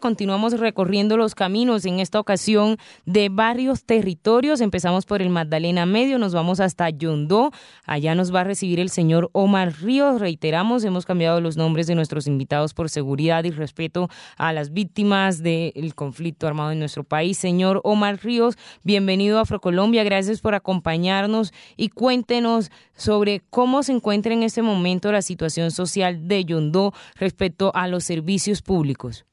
Continuamos recorriendo los caminos en esta ocasión de varios territorios. Empezamos por el Magdalena Medio, nos vamos hasta Yondó. Allá nos va a recibir el señor Omar Ríos. Reiteramos, hemos cambiado los nombres de nuestros invitados por seguridad y respeto a las víctimas del conflicto armado en nuestro país. Señor Omar Ríos, bienvenido a Afrocolombia. Gracias por acompañarnos y cuéntenos sobre cómo se encuentra en este momento la situación social de Yondó respecto a los servicios públicos.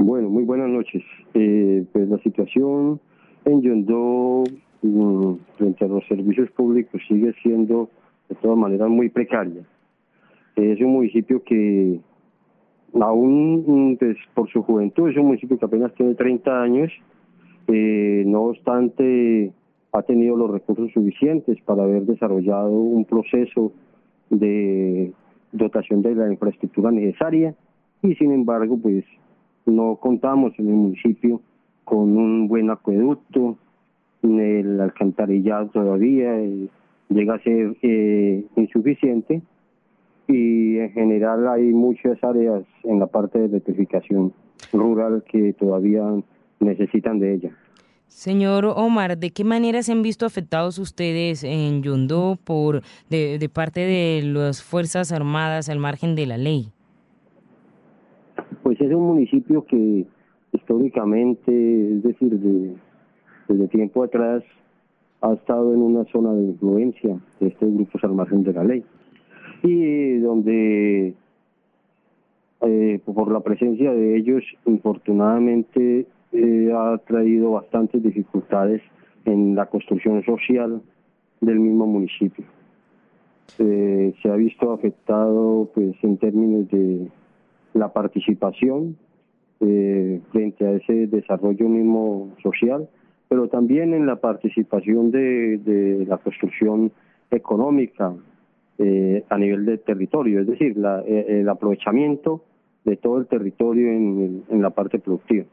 Bueno, muy buenas noches. Eh, pues la situación en Yondó mm, frente a los servicios públicos sigue siendo de todas maneras muy precaria. Es un municipio que aún mm, pues, por su juventud es un municipio que apenas tiene 30 años, eh, no obstante ha tenido los recursos suficientes para haber desarrollado un proceso de dotación de la infraestructura necesaria y sin embargo pues no contamos en el municipio con un buen acueducto, el alcantarillado todavía eh, llega a ser eh, insuficiente y en general hay muchas áreas en la parte de electrificación rural que todavía necesitan de ella. Señor Omar, ¿de qué manera se han visto afectados ustedes en Yondó por de, de parte de las Fuerzas Armadas al margen de la ley? Pues es un municipio que históricamente, es decir, desde tiempo atrás, ha estado en una zona de influencia de estos grupos armados de la ley. Y donde, eh, por la presencia de ellos, infortunadamente, eh, ha traído bastantes dificultades en la construcción social del mismo municipio. Eh, se ha visto afectado pues en términos de la participación eh, frente a ese desarrollo mismo social, pero también en la participación de, la construcción económica eh, a nivel de territorio, es decir, eh, el aprovechamiento de todo el territorio en la parte productiva.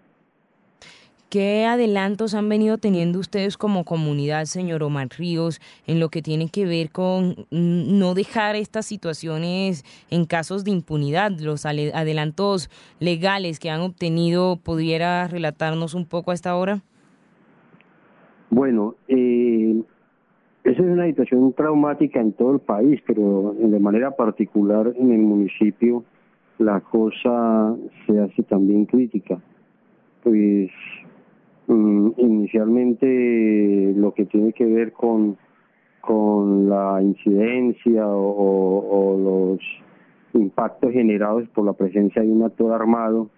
¿Qué adelantos han venido teniendo ustedes como comunidad, señor Omar Ríos, en lo que tiene que ver con no dejar estas situaciones en casos de impunidad? Los adelantos legales que han obtenido, ¿pudiera relatarnos un poco a esta hora? Bueno, eh, esa es una situación traumática en todo el país, pero de manera particular en el municipio la cosa se hace también crítica. Pues Mm, inicialmente lo que tiene que ver con, con la incidencia o, los impactos generados por la presencia de un actor armado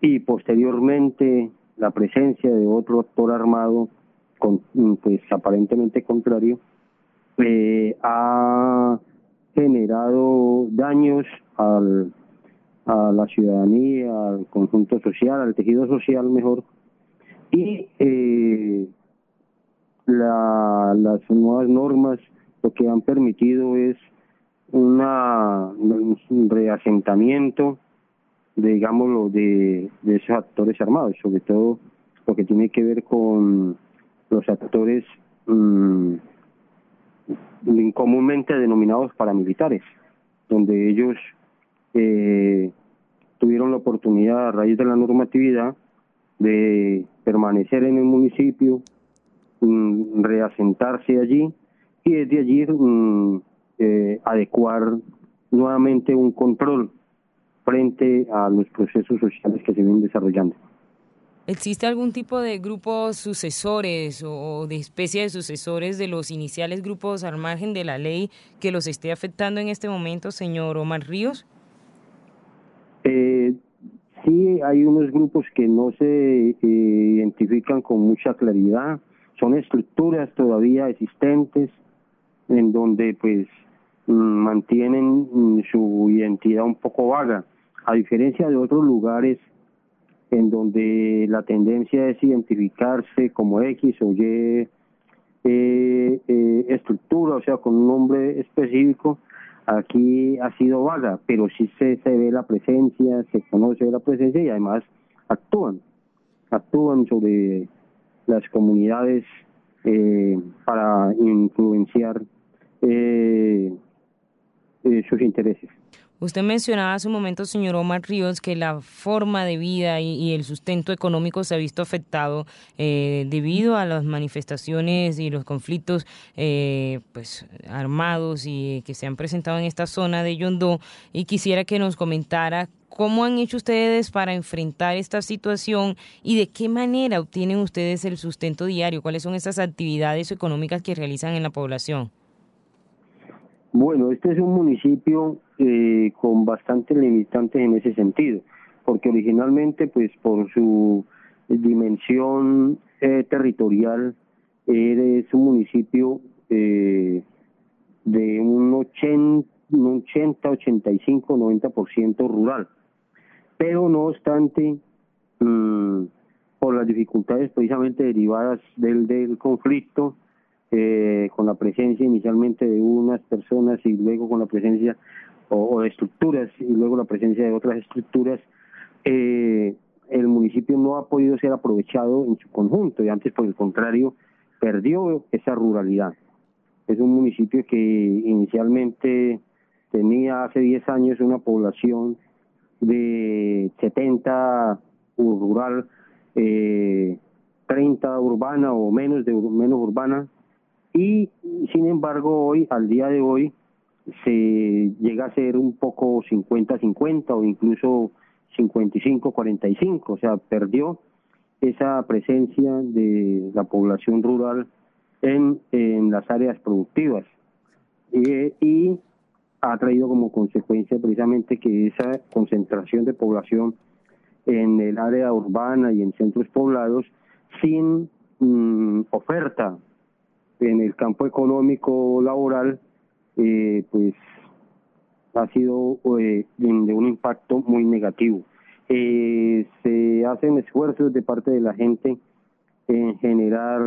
y posteriormente la presencia de otro actor armado con, pues aparentemente contrario eh, ha generado daños al, a la ciudadanía, al conjunto social, al tejido social mejor, y eh, las nuevas normas lo que han permitido es un reasentamiento, digámoslo, de, de esos actores armados, sobre todo lo que tiene que ver con los actores mm, comúnmente denominados paramilitares, donde ellos eh, tuvieron la oportunidad a raíz de la normatividad de permanecer en el municipio, mm, reasentarse allí y desde allí mm, eh, adecuar nuevamente un control frente a los procesos sociales que se vienen desarrollando. ¿Existe algún tipo de grupos sucesores o de especie de sucesores de los iniciales grupos al margen de la ley que los esté afectando en este momento, señor Omar Ríos? Eh, Sí, hay unos grupos que no se eh, identifican con mucha claridad, son estructuras todavía existentes en donde pues mm, mantienen mm, su identidad un poco vaga, a diferencia de otros lugares en donde la tendencia es identificarse como X o Y eh, eh, estructura, o sea, con un nombre específico, aquí ha sido vaga, pero sí se, ve la presencia, se conoce la presencia y además actúan, actúan sobre las comunidades eh, para influenciar eh, eh, sus intereses. Usted mencionaba hace un momento, señor Omar Ríos, que la forma de vida y, el sustento económico se ha visto afectado eh, debido a las manifestaciones y los conflictos eh, pues, armados y que se han presentado en esta zona de Yondó. Y quisiera que nos comentara cómo han hecho ustedes para enfrentar esta situación y de qué manera obtienen ustedes el sustento diario, cuáles son esas actividades económicas que realizan en la población. Bueno, este es un municipio eh, con bastantes limitantes en ese sentido, porque originalmente, pues por su dimensión eh, territorial, es un municipio eh, de un 80, un 80, 85, 90% rural. Pero no obstante, mm, por las dificultades precisamente derivadas del, del conflicto, eh, con la presencia inicialmente de unas personas y luego con la presencia o, de estructuras y luego la presencia de otras estructuras, eh, el municipio no ha podido ser aprovechado en su conjunto y antes por el contrario perdió esa ruralidad. Es un municipio que inicialmente tenía hace 10 años una población de 70 rural, eh, 30 urbana o menos de menos urbana y sin embargo hoy, al día de hoy, se llega a ser un poco 50-50 o incluso 55-45, o sea, perdió esa presencia de la población rural en, en las áreas productivas. Eh, y ha traído como consecuencia precisamente que esa concentración de población en el área urbana y en centros poblados sin mm, oferta en el campo económico laboral, eh, pues ha sido eh, de, un impacto muy negativo. Eh, se hacen esfuerzos de parte de la gente en generar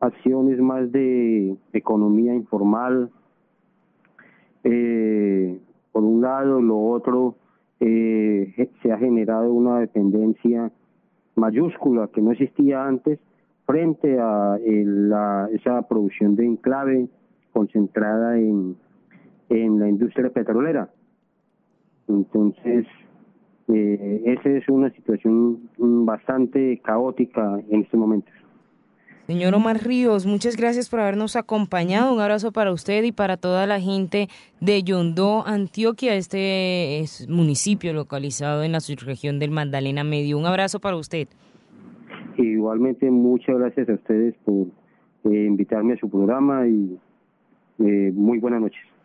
acciones más de economía informal. por un lado, lo otro, se ha generado una dependencia mayúscula que no existía antes frente a la, esa producción de enclave concentrada en, en la industria petrolera. Entonces, eh, esa es una situación bastante caótica en este momento. Señor Omar Ríos, muchas gracias por habernos acompañado. Un abrazo para usted y para toda la gente de Yondó, Antioquia. Este es municipio localizado en la subregión del Magdalena Medio. Un abrazo para usted. Igualmente, muchas gracias a ustedes por eh, invitarme a su programa y eh, muy buenas noches.